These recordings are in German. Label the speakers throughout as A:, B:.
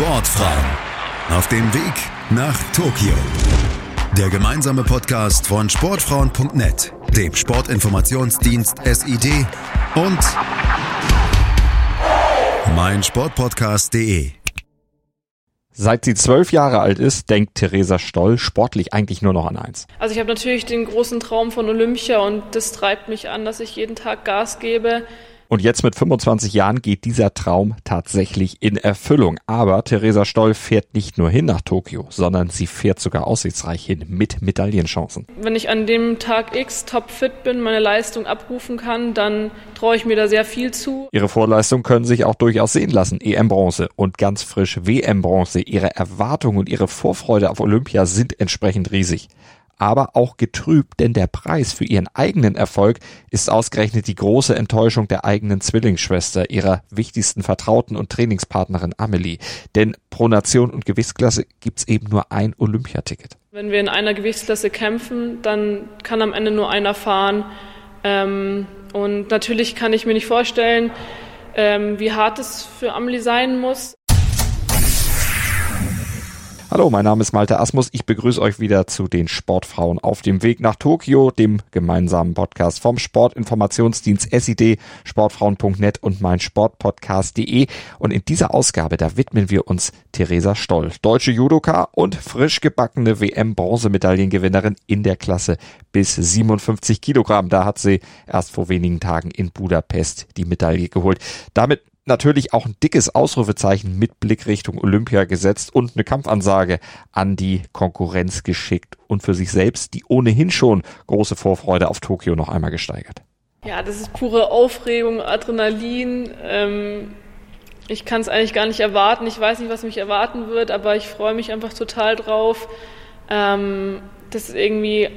A: Sportfrauen auf dem Weg nach Tokio. Der gemeinsame Podcast von Sportfrauen.net, dem Sportinformationsdienst SID und meinsportpodcast.de.
B: Seit sie zwölf Jahre alt ist, denkt Theresa Stoll sportlich eigentlich nur noch an eins.
C: Also ich habe natürlich den großen Traum von Olympia und das treibt mich an, dass ich jeden Tag Gas gebe.
B: Und jetzt mit 25 Jahren geht dieser Traum tatsächlich in Erfüllung. Aber Theresa Stoll fährt nicht nur hin nach Tokio, sondern sie fährt sogar aussichtsreich hin mit Medaillenchancen.
C: Wenn ich an dem Tag X topfit bin, meine Leistung abrufen kann, dann traue ich mir da sehr viel zu.
B: Ihre Vorleistungen können sich auch durchaus sehen lassen. EM-Bronze und ganz frisch WM-Bronze. Ihre Erwartungen und ihre Vorfreude auf Olympia sind entsprechend riesig aber auch getrübt, denn der Preis für ihren eigenen Erfolg ist ausgerechnet die große Enttäuschung der eigenen Zwillingsschwester, ihrer wichtigsten Vertrauten und Trainingspartnerin Amelie. Denn pro Nation und Gewichtsklasse gibt's eben nur ein Olympiaticket.
C: Wenn wir in einer Gewichtsklasse kämpfen, dann kann am Ende nur einer fahren. Ähm, und natürlich kann ich mir nicht vorstellen, ähm, wie hart es für Amelie sein muss.
B: Hallo, mein Name ist Malte Asmus. Ich begrüße euch wieder zu den Sportfrauen auf dem Weg nach Tokio, dem gemeinsamen Podcast vom Sportinformationsdienst SID, sportfrauen.net und mein Sportpodcast.de. Und in dieser Ausgabe, da widmen wir uns Theresa Stoll, deutsche Judoka und frisch gebackene WM-Bronzemedaillengewinnerin in der Klasse bis 57 Kilogramm. Da hat sie erst vor wenigen Tagen in Budapest die Medaille geholt. Damit natürlich auch ein dickes Ausrufezeichen mit Blick Richtung Olympia gesetzt und eine Kampfansage an die Konkurrenz geschickt und für sich selbst die ohnehin schon große Vorfreude auf Tokio noch einmal gesteigert.
C: Ja, das ist pure Aufregung, Adrenalin. Ähm, ich kann es eigentlich gar nicht erwarten. Ich weiß nicht, was mich erwarten wird, aber ich freue mich einfach total drauf. Ähm, das ist irgendwie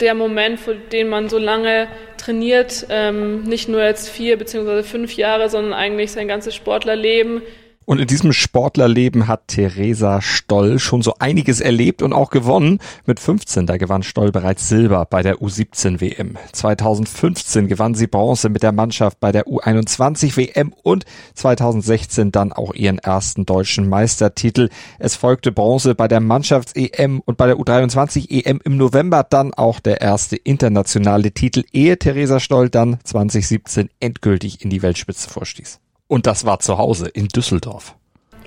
C: der Moment, für den man so lange trainiert, ähm, nicht nur jetzt vier beziehungsweise fünf Jahre, sondern eigentlich sein ganzes Sportlerleben.
B: Und in diesem Sportlerleben hat Theresa Stoll schon so einiges erlebt und auch gewonnen. Mit 15, da gewann Stoll bereits Silber bei der U17 WM. 2015 gewann sie Bronze mit der Mannschaft bei der U21 WM und 2016 dann auch ihren ersten deutschen Meistertitel. Es folgte Bronze bei der Mannschafts-EM und bei der U23 EM im November dann auch der erste internationale Titel, ehe Theresa Stoll dann 2017 endgültig in die Weltspitze vorstieß. Und das war zu Hause in Düsseldorf.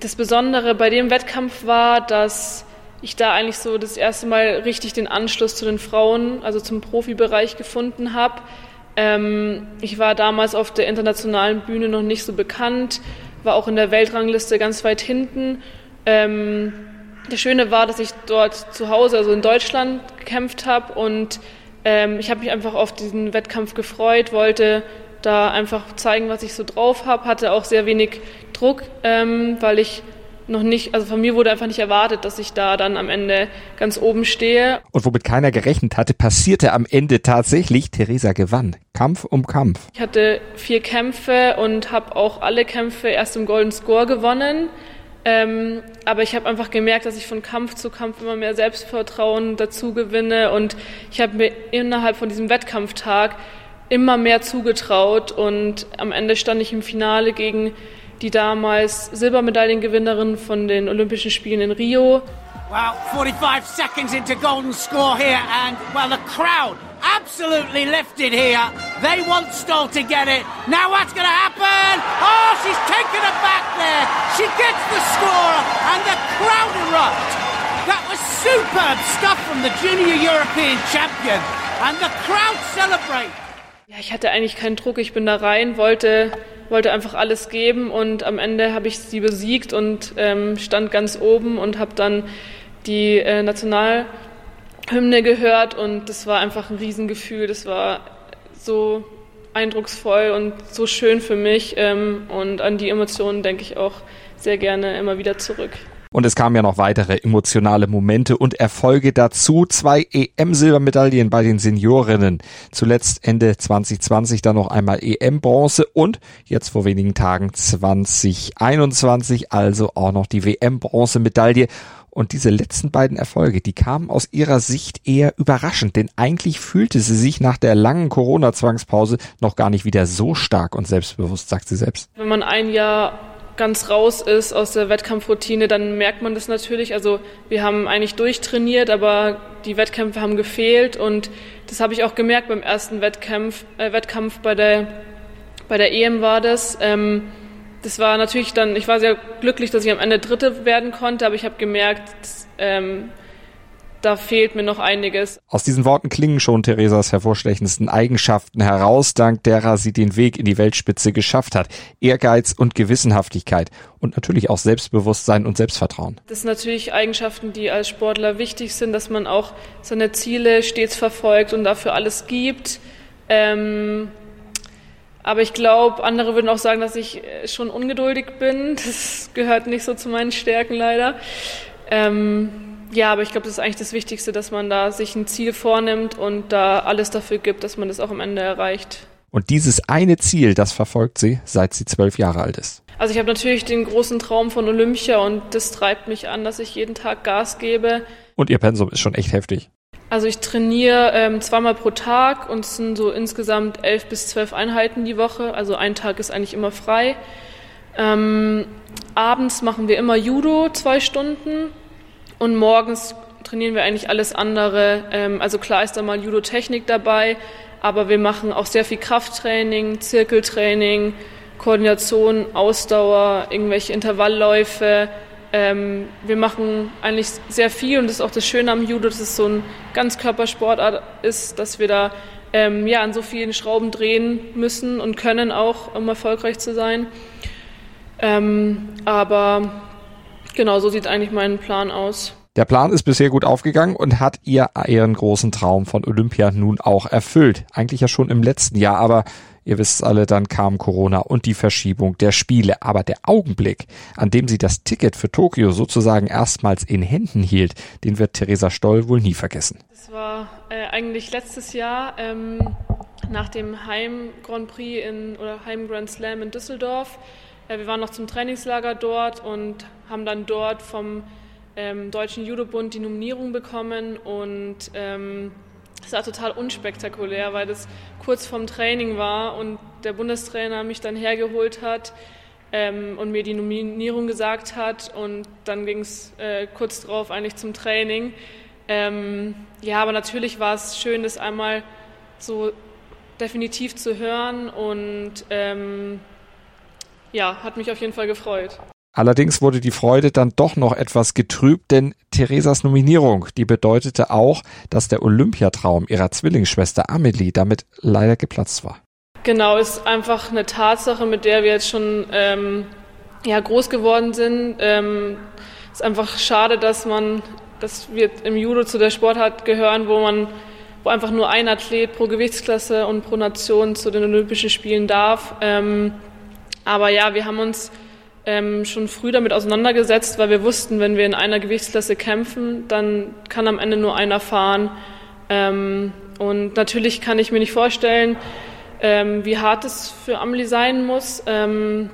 C: Das Besondere bei dem Wettkampf war, dass ich da eigentlich so das erste Mal richtig den Anschluss zu den Frauen, also zum Profibereich gefunden habe. Ähm, ich war damals auf der internationalen Bühne noch nicht so bekannt, war auch in der Weltrangliste ganz weit hinten. Ähm, das Schöne war, dass ich dort zu Hause, also in Deutschland, gekämpft habe und ähm, ich habe mich einfach auf diesen Wettkampf gefreut, wollte da einfach zeigen, was ich so drauf habe. Hatte auch sehr wenig Druck, ähm, weil ich noch nicht, also von mir wurde einfach nicht erwartet, dass ich da dann am Ende ganz oben stehe.
B: Und womit keiner gerechnet hatte, passierte am Ende tatsächlich, Theresa gewann. Kampf um Kampf.
C: Ich hatte vier Kämpfe und habe auch alle Kämpfe erst im Golden Score gewonnen. Ähm, aber ich habe einfach gemerkt, dass ich von Kampf zu Kampf immer mehr Selbstvertrauen dazu gewinne und ich habe mir innerhalb von diesem Wettkampftag immer mehr zugetraut und am Ende stand ich im Finale gegen die damals Silbermedaillengewinnerin von den Olympischen Spielen in Rio.
D: Well, 45 seconds into golden score here and well the crowd absolutely lifted here. They want Stoll to get it. Now what's going to happen? Oh, she's taken it back there. She gets the score and the crowd erupt. That was superb stuff from the junior European champion and the crowd celebrate.
C: Ja, ich hatte eigentlich keinen Druck. Ich bin da rein, wollte, wollte einfach alles geben und am Ende habe ich sie besiegt und ähm, stand ganz oben und habe dann die äh, Nationalhymne gehört und das war einfach ein Riesengefühl. Das war so eindrucksvoll und so schön für mich ähm, und an die Emotionen denke ich auch sehr gerne immer wieder zurück.
B: Und es kamen ja noch weitere emotionale Momente und Erfolge dazu. Zwei EM-Silbermedaillen bei den Seniorinnen. Zuletzt Ende 2020 dann noch einmal EM-Bronze und jetzt vor wenigen Tagen 2021 also auch noch die WM-Bronzemedaille. Und diese letzten beiden Erfolge, die kamen aus ihrer Sicht eher überraschend, denn eigentlich fühlte sie sich nach der langen Corona-Zwangspause noch gar nicht wieder so stark und selbstbewusst, sagt sie selbst.
C: Wenn man ein Jahr ganz raus ist aus der Wettkampfroutine, dann merkt man das natürlich. Also wir haben eigentlich durchtrainiert, aber die Wettkämpfe haben gefehlt und das habe ich auch gemerkt beim ersten Wettkampf, äh, Wettkampf bei der, bei der EM war das. Ähm, das war natürlich dann, ich war sehr glücklich, dass ich am Ende Dritte werden konnte, aber ich habe gemerkt, ähm, da fehlt mir noch einiges.
B: Aus diesen Worten klingen schon Theresas hervorstechendsten Eigenschaften heraus, dank derer sie den Weg in die Weltspitze geschafft hat. Ehrgeiz und Gewissenhaftigkeit und natürlich auch Selbstbewusstsein und Selbstvertrauen.
C: Das sind natürlich Eigenschaften, die als Sportler wichtig sind, dass man auch seine Ziele stets verfolgt und dafür alles gibt. Ähm, aber ich glaube, andere würden auch sagen, dass ich schon ungeduldig bin. Das gehört nicht so zu meinen Stärken leider. Ähm, ja, aber ich glaube, das ist eigentlich das Wichtigste, dass man da sich ein Ziel vornimmt und da alles dafür gibt, dass man das auch am Ende erreicht.
B: Und dieses eine Ziel, das verfolgt sie, seit sie zwölf Jahre alt ist.
C: Also ich habe natürlich den großen Traum von Olympia und das treibt mich an, dass ich jeden Tag Gas gebe.
B: Und ihr Pensum ist schon echt heftig.
C: Also ich trainiere ähm, zweimal pro Tag und es sind so insgesamt elf bis zwölf Einheiten die Woche. Also ein Tag ist eigentlich immer frei. Ähm, abends machen wir immer Judo, zwei Stunden. Und morgens trainieren wir eigentlich alles andere. Ähm, also klar ist da mal Judo-Technik dabei, aber wir machen auch sehr viel Krafttraining, Zirkeltraining, Koordination, Ausdauer, irgendwelche Intervallläufe. Ähm, wir machen eigentlich sehr viel und das ist auch das Schöne am Judo, dass es so ein Ganzkörpersportart ist, dass wir da ähm, ja, an so vielen Schrauben drehen müssen und können auch, um erfolgreich zu sein. Aber Genau, so sieht eigentlich mein Plan aus.
B: Der Plan ist bisher gut aufgegangen und hat ihr ihren großen Traum von Olympia nun auch erfüllt. Eigentlich ja schon im letzten Jahr, aber ihr wisst alle, dann kam Corona und die Verschiebung der Spiele. Aber der Augenblick, an dem sie das Ticket für Tokio sozusagen erstmals in Händen hielt, den wird Theresa Stoll wohl nie vergessen.
C: Das war äh, eigentlich letztes Jahr ähm, nach dem Heim Grand Prix in, oder Heim Grand Slam in Düsseldorf. Äh, wir waren noch zum Trainingslager dort und haben dann dort vom ähm, Deutschen Judo-Bund die Nominierung bekommen und ähm, es war total unspektakulär, weil das kurz vorm Training war und der Bundestrainer mich dann hergeholt hat ähm, und mir die Nominierung gesagt hat und dann ging es äh, kurz drauf eigentlich zum Training. Ähm, ja, aber natürlich war es schön, das einmal so definitiv zu hören und ähm, ja, hat mich auf jeden Fall gefreut.
B: Allerdings wurde die Freude dann doch noch etwas getrübt, denn Theresas Nominierung, die bedeutete auch, dass der Olympiatraum ihrer Zwillingsschwester Amelie damit leider geplatzt war.
C: Genau, ist einfach eine Tatsache, mit der wir jetzt schon ähm, ja, groß geworden sind. Ähm, ist einfach schade, dass man, dass wir im Judo zu der Sportart gehören, wo man, wo einfach nur ein Athlet pro Gewichtsklasse und pro Nation zu den Olympischen Spielen darf. Ähm, aber ja, wir haben uns ähm, schon früh damit auseinandergesetzt, weil wir wussten, wenn wir in einer Gewichtsklasse kämpfen, dann kann am Ende nur einer fahren. Ähm, und natürlich kann ich mir nicht vorstellen, ähm, wie hart es für Amelie sein muss. Ähm,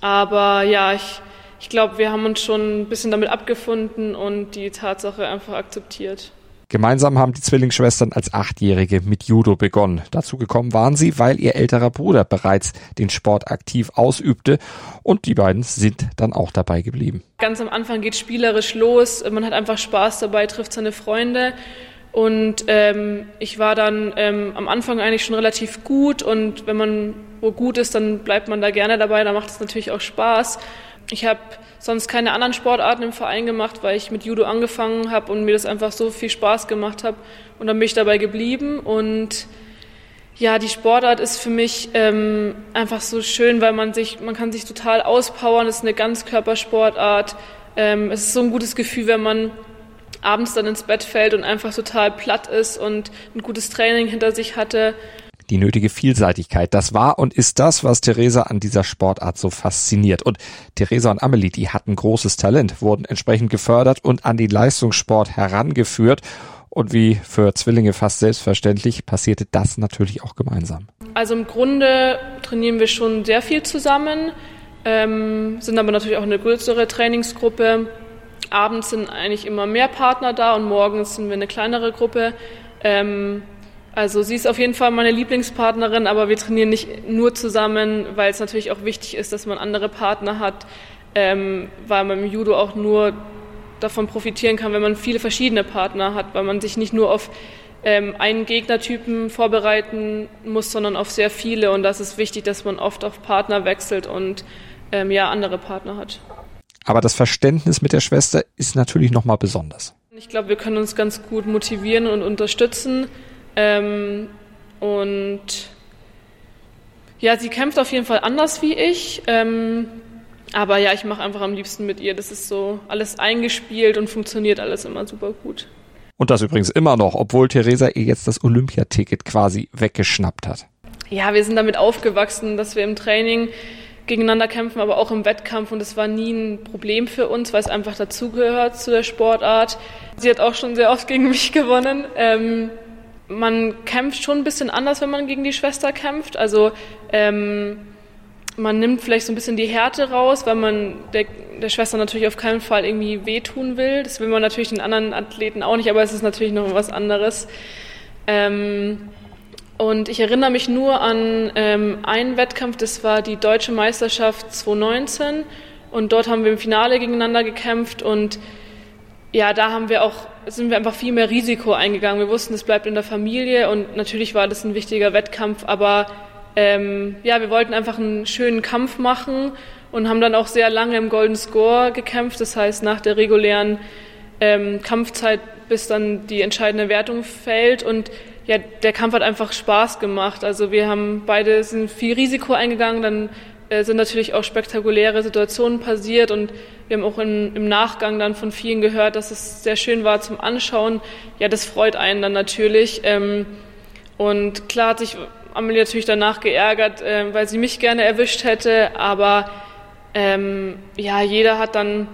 C: aber ja, ich, ich glaube, wir haben uns schon ein bisschen damit abgefunden und die Tatsache einfach akzeptiert.
B: Gemeinsam haben die Zwillingsschwestern als Achtjährige mit Judo begonnen. Dazu gekommen waren sie, weil ihr älterer Bruder bereits den Sport aktiv ausübte und die beiden sind dann auch dabei geblieben.
C: Ganz am Anfang geht spielerisch los, man hat einfach Spaß dabei, trifft seine Freunde und ähm, ich war dann ähm, am Anfang eigentlich schon relativ gut und wenn man wo gut ist, dann bleibt man da gerne dabei, da macht es natürlich auch Spaß. Ich habe sonst keine anderen Sportarten im Verein gemacht, weil ich mit Judo angefangen habe und mir das einfach so viel Spaß gemacht habe. Und dann bin ich dabei geblieben. Und ja, die Sportart ist für mich ähm, einfach so schön, weil man sich, man kann sich total auspowern. Es ist eine Ganzkörpersportart. Ähm, es ist so ein gutes Gefühl, wenn man abends dann ins Bett fällt und einfach total platt ist und ein gutes Training hinter sich hatte
B: die nötige Vielseitigkeit. Das war und ist das, was Theresa an dieser Sportart so fasziniert. Und Theresa und Amelie, die hatten großes Talent, wurden entsprechend gefördert und an den Leistungssport herangeführt. Und wie für Zwillinge fast selbstverständlich passierte das natürlich auch gemeinsam.
C: Also im Grunde trainieren wir schon sehr viel zusammen, ähm, sind aber natürlich auch eine größere Trainingsgruppe. Abends sind eigentlich immer mehr Partner da und morgens sind wir eine kleinere Gruppe. Ähm, Also sie ist auf jeden Fall meine Lieblingspartnerin, aber wir trainieren nicht nur zusammen, weil es natürlich auch wichtig ist, dass man andere Partner hat, ähm, weil man im Judo auch nur davon profitieren kann, wenn man viele verschiedene Partner hat, weil man sich nicht nur auf ähm, einen Gegnertypen vorbereiten muss, sondern auf sehr viele. Und das ist wichtig, dass man oft auf Partner wechselt und ähm, ja andere Partner hat.
B: Aber das Verständnis mit der Schwester ist natürlich nochmal besonders.
C: Ich glaube, wir können uns ganz gut motivieren und unterstützen. Ähm, und ja, sie kämpft auf jeden Fall anders wie ich. Ähm, aber ja, ich mache einfach am liebsten mit ihr. Das ist so alles eingespielt und funktioniert alles immer super gut.
B: Und das übrigens immer noch, obwohl Theresa ihr jetzt das Olympiaticket quasi weggeschnappt hat.
C: Ja, wir sind damit aufgewachsen, dass wir im Training gegeneinander kämpfen, aber auch im Wettkampf. Und es war nie ein Problem für uns, weil es einfach dazugehört zu der Sportart. Sie hat auch schon sehr oft gegen mich gewonnen. Ähm, man kämpft schon ein bisschen anders, wenn man gegen die Schwester kämpft. Also ähm, man nimmt vielleicht so ein bisschen die Härte raus, weil man der, der, Schwester natürlich auf keinen Fall irgendwie wehtun will. Das will man natürlich den anderen Athleten auch nicht, aber es ist natürlich noch was anderes. Ähm, und ich erinnere mich nur an ähm, einen Wettkampf, das war die Deutsche Meisterschaft 2019. Und dort haben wir im Finale gegeneinander gekämpft und ja, da haben wir auch, sind wir einfach viel mehr Risiko eingegangen. Wir wussten, es bleibt in der Familie und natürlich war das ein wichtiger Wettkampf, aber ähm, ja, wir wollten einfach einen schönen Kampf machen und haben dann auch sehr lange im Golden Score gekämpft. Das heißt, nach der regulären ähm, Kampfzeit, bis dann die entscheidende Wertung fällt. Und ja, der Kampf hat einfach Spaß gemacht. Also wir haben beide sind viel Risiko eingegangen, dann sind natürlich auch spektakuläre Situationen passiert und wir haben auch in, im Nachgang dann von vielen gehört, dass es sehr schön war zum Anschauen. Ja, das freut einen dann natürlich. Ähm, und klar hat sich Amelie natürlich danach geärgert, äh, weil sie mich gerne erwischt hätte, aber ähm, ja, jeder hat dann,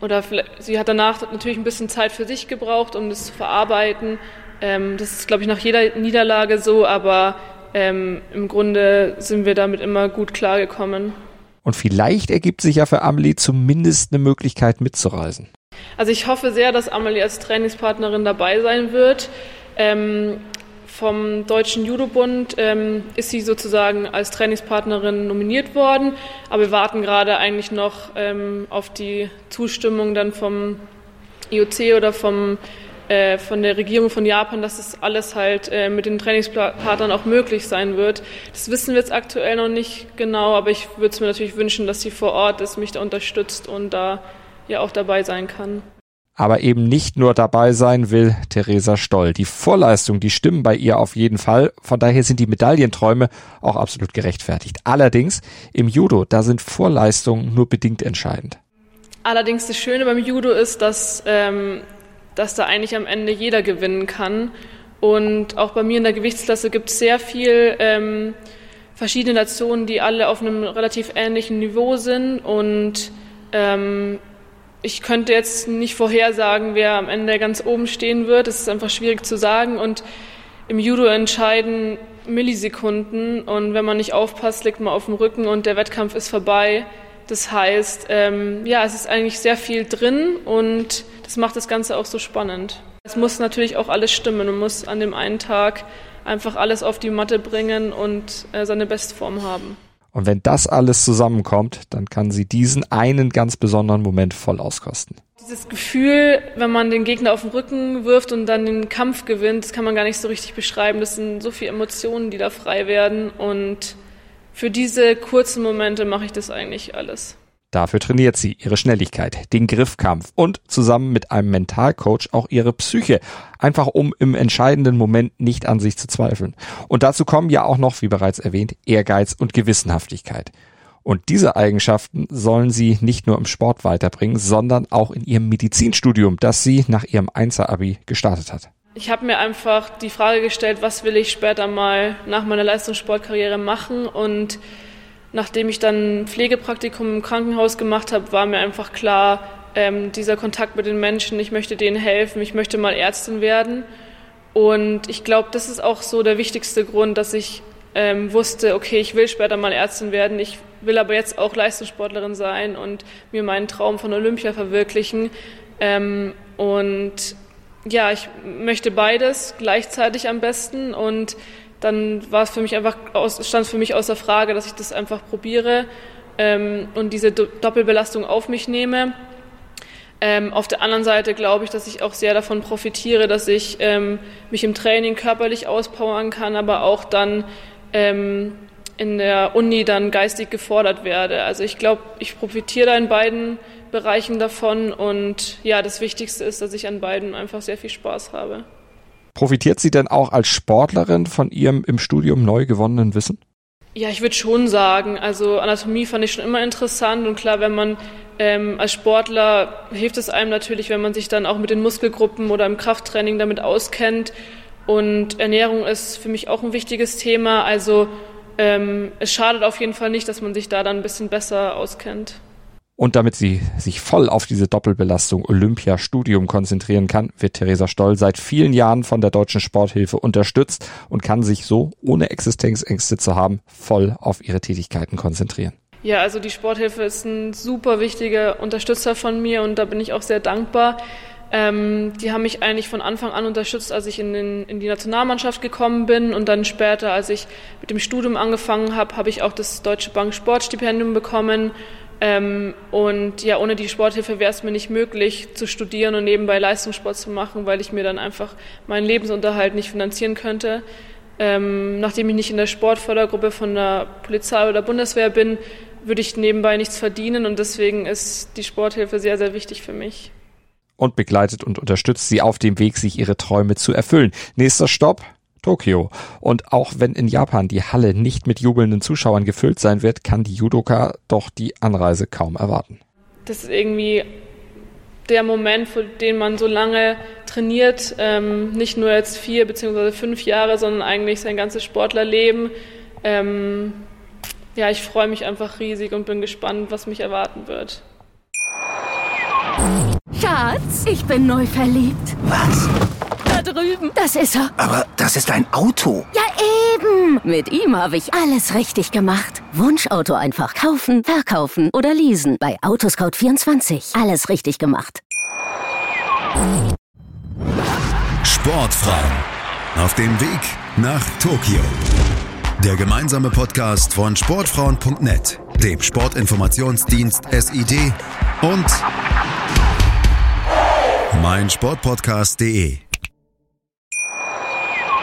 C: oder sie hat danach natürlich ein bisschen Zeit für sich gebraucht, um das zu verarbeiten. Ähm, das ist, glaube ich, nach jeder Niederlage so, aber ähm, im Grunde sind wir damit immer gut klargekommen.
B: Und vielleicht ergibt sich ja für Amelie zumindest eine Möglichkeit mitzureisen.
C: Also ich hoffe sehr, dass Amelie als Trainingspartnerin dabei sein wird. Ähm, vom Deutschen Judobund ähm, ist sie sozusagen als Trainingspartnerin nominiert worden, aber wir warten gerade eigentlich noch ähm, auf die Zustimmung dann vom IOC oder vom, äh, von der Regierung von Japan, dass das alles halt äh, mit den Trainingspartnern auch möglich sein wird. Das wissen wir jetzt aktuell noch nicht genau, aber ich würde es mir natürlich wünschen, dass sie vor Ort ist, mich da unterstützt und da ja auch dabei sein kann.
B: Aber eben nicht nur dabei sein will Theresa Stoll. Die Vorleistung, die stimmen bei ihr auf jeden Fall. Von daher sind die Medaillenträume auch absolut gerechtfertigt. Allerdings im Judo, da sind Vorleistungen nur bedingt entscheidend.
C: Allerdings das Schöne beim Judo ist, dass, ähm, dass da eigentlich am Ende jeder gewinnen kann. Und auch bei mir in der Gewichtsklasse gibt es sehr viel ähm, verschiedene Nationen, die alle auf einem relativ ähnlichen Niveau sind. Und ähm, ich könnte jetzt nicht vorhersagen, wer am Ende ganz oben stehen wird. Das ist einfach schwierig zu sagen. Und im Judo entscheiden Millisekunden. Und wenn man nicht aufpasst, liegt man auf dem Rücken und der Wettkampf ist vorbei. Das heißt, ähm, ja, es ist eigentlich sehr viel drin und das macht das Ganze auch so spannend. Es muss natürlich auch alles stimmen. Man muss an dem einen Tag einfach alles auf die Matte bringen und äh, seine Bestform haben.
B: Und wenn das alles zusammenkommt, dann kann sie diesen einen ganz besonderen Moment voll auskosten.
C: Dieses Gefühl, wenn man den Gegner auf den Rücken wirft und dann den Kampf gewinnt, das kann man gar nicht so richtig beschreiben. Das sind so viele Emotionen, die da frei werden. Und für diese kurzen Momente mache ich das eigentlich alles.
B: Dafür trainiert sie ihre Schnelligkeit, den Griffkampf und zusammen mit einem Mentalcoach auch ihre Psyche, einfach um im entscheidenden Moment nicht an sich zu zweifeln. Und dazu kommen ja auch noch, wie bereits erwähnt, Ehrgeiz und Gewissenhaftigkeit. Und diese Eigenschaften sollen sie nicht nur im Sport weiterbringen, sondern auch in ihrem Medizinstudium, das sie nach ihrem Einser-Abi gestartet hat.
C: Ich habe mir einfach die Frage gestellt, was will ich später mal nach meiner Leistungssportkarriere machen und Nachdem ich dann Pflegepraktikum im Krankenhaus gemacht habe, war mir einfach klar, ähm, dieser Kontakt mit den Menschen, ich möchte denen helfen, ich möchte mal Ärztin werden. Und ich glaube, das ist auch so der wichtigste Grund, dass ich ähm, wusste, okay, ich will später mal Ärztin werden, ich will aber jetzt auch Leistungssportlerin sein und mir meinen Traum von Olympia verwirklichen. Ähm, und ja, ich möchte beides gleichzeitig am besten und dann war es für mich einfach, stand es für mich außer Frage, dass ich das einfach probiere ähm, und diese Doppelbelastung auf mich nehme. Ähm, auf der anderen Seite glaube ich, dass ich auch sehr davon profitiere, dass ich ähm, mich im Training körperlich auspowern kann, aber auch dann ähm, in der Uni dann geistig gefordert werde. Also ich glaube, ich profitiere da in beiden Bereichen davon und ja, das Wichtigste ist, dass ich an beiden einfach sehr viel Spaß habe.
B: Profitiert sie denn auch als Sportlerin von ihrem im Studium neu gewonnenen Wissen?
C: Ja, ich würde schon sagen, also Anatomie fand ich schon immer interessant und klar, wenn man ähm, als Sportler hilft es einem natürlich, wenn man sich dann auch mit den Muskelgruppen oder im Krafttraining damit auskennt. Und Ernährung ist für mich auch ein wichtiges Thema. Also ähm, es schadet auf jeden Fall nicht, dass man sich da dann ein bisschen besser auskennt.
B: Und damit sie sich voll auf diese Doppelbelastung Olympiastudium konzentrieren kann, wird Theresa Stoll seit vielen Jahren von der Deutschen Sporthilfe unterstützt und kann sich so, ohne Existenzängste zu haben, voll auf ihre Tätigkeiten konzentrieren.
C: Ja, also die Sporthilfe ist ein super wichtiger Unterstützer von mir und da bin ich auch sehr dankbar. Ähm, die haben mich eigentlich von Anfang an unterstützt, als ich in, den, in, die Nationalmannschaft gekommen bin und dann später, als ich mit dem Studium angefangen habe, habe ich auch das Deutsche Bank Sportstipendium bekommen. Ähm, und ja, ohne die Sporthilfe wäre es mir nicht möglich zu studieren und nebenbei Leistungssport zu machen, weil ich mir dann einfach meinen Lebensunterhalt nicht finanzieren könnte. Ähm, nachdem ich nicht in der Sportfördergruppe von der Polizei oder Bundeswehr bin, würde ich nebenbei nichts verdienen und deswegen ist die Sporthilfe sehr, sehr wichtig für mich.
B: Und begleitet und unterstützt sie auf dem Weg, sich ihre Träume zu erfüllen. Nächster Stopp, Tokio. Und auch wenn in Japan die Halle nicht mit jubelnden Zuschauern gefüllt sein wird, kann die Judoka doch die Anreise kaum erwarten.
C: Das ist irgendwie der Moment, für den man so lange trainiert, ähm, nicht nur jetzt vier beziehungsweise fünf Jahre, sondern eigentlich sein ganzes Sportlerleben. Ähm, ja, ich freue mich einfach riesig und bin gespannt, was mich erwarten wird.
E: Schatz, ich bin neu verliebt.
F: Was?
E: Drüben. Das ist er.
F: Aber das ist ein Auto.
E: Ja, eben. Mit ihm habe ich alles richtig gemacht. Wunschauto einfach kaufen, verkaufen oder leasen. Bei Autoscout24. Alles richtig gemacht.
A: Sportfrauen. Auf dem Weg nach Tokio. Der gemeinsame Podcast von Sportfrauen.net, dem Sportinformationsdienst SID und meinsportpodcast.de.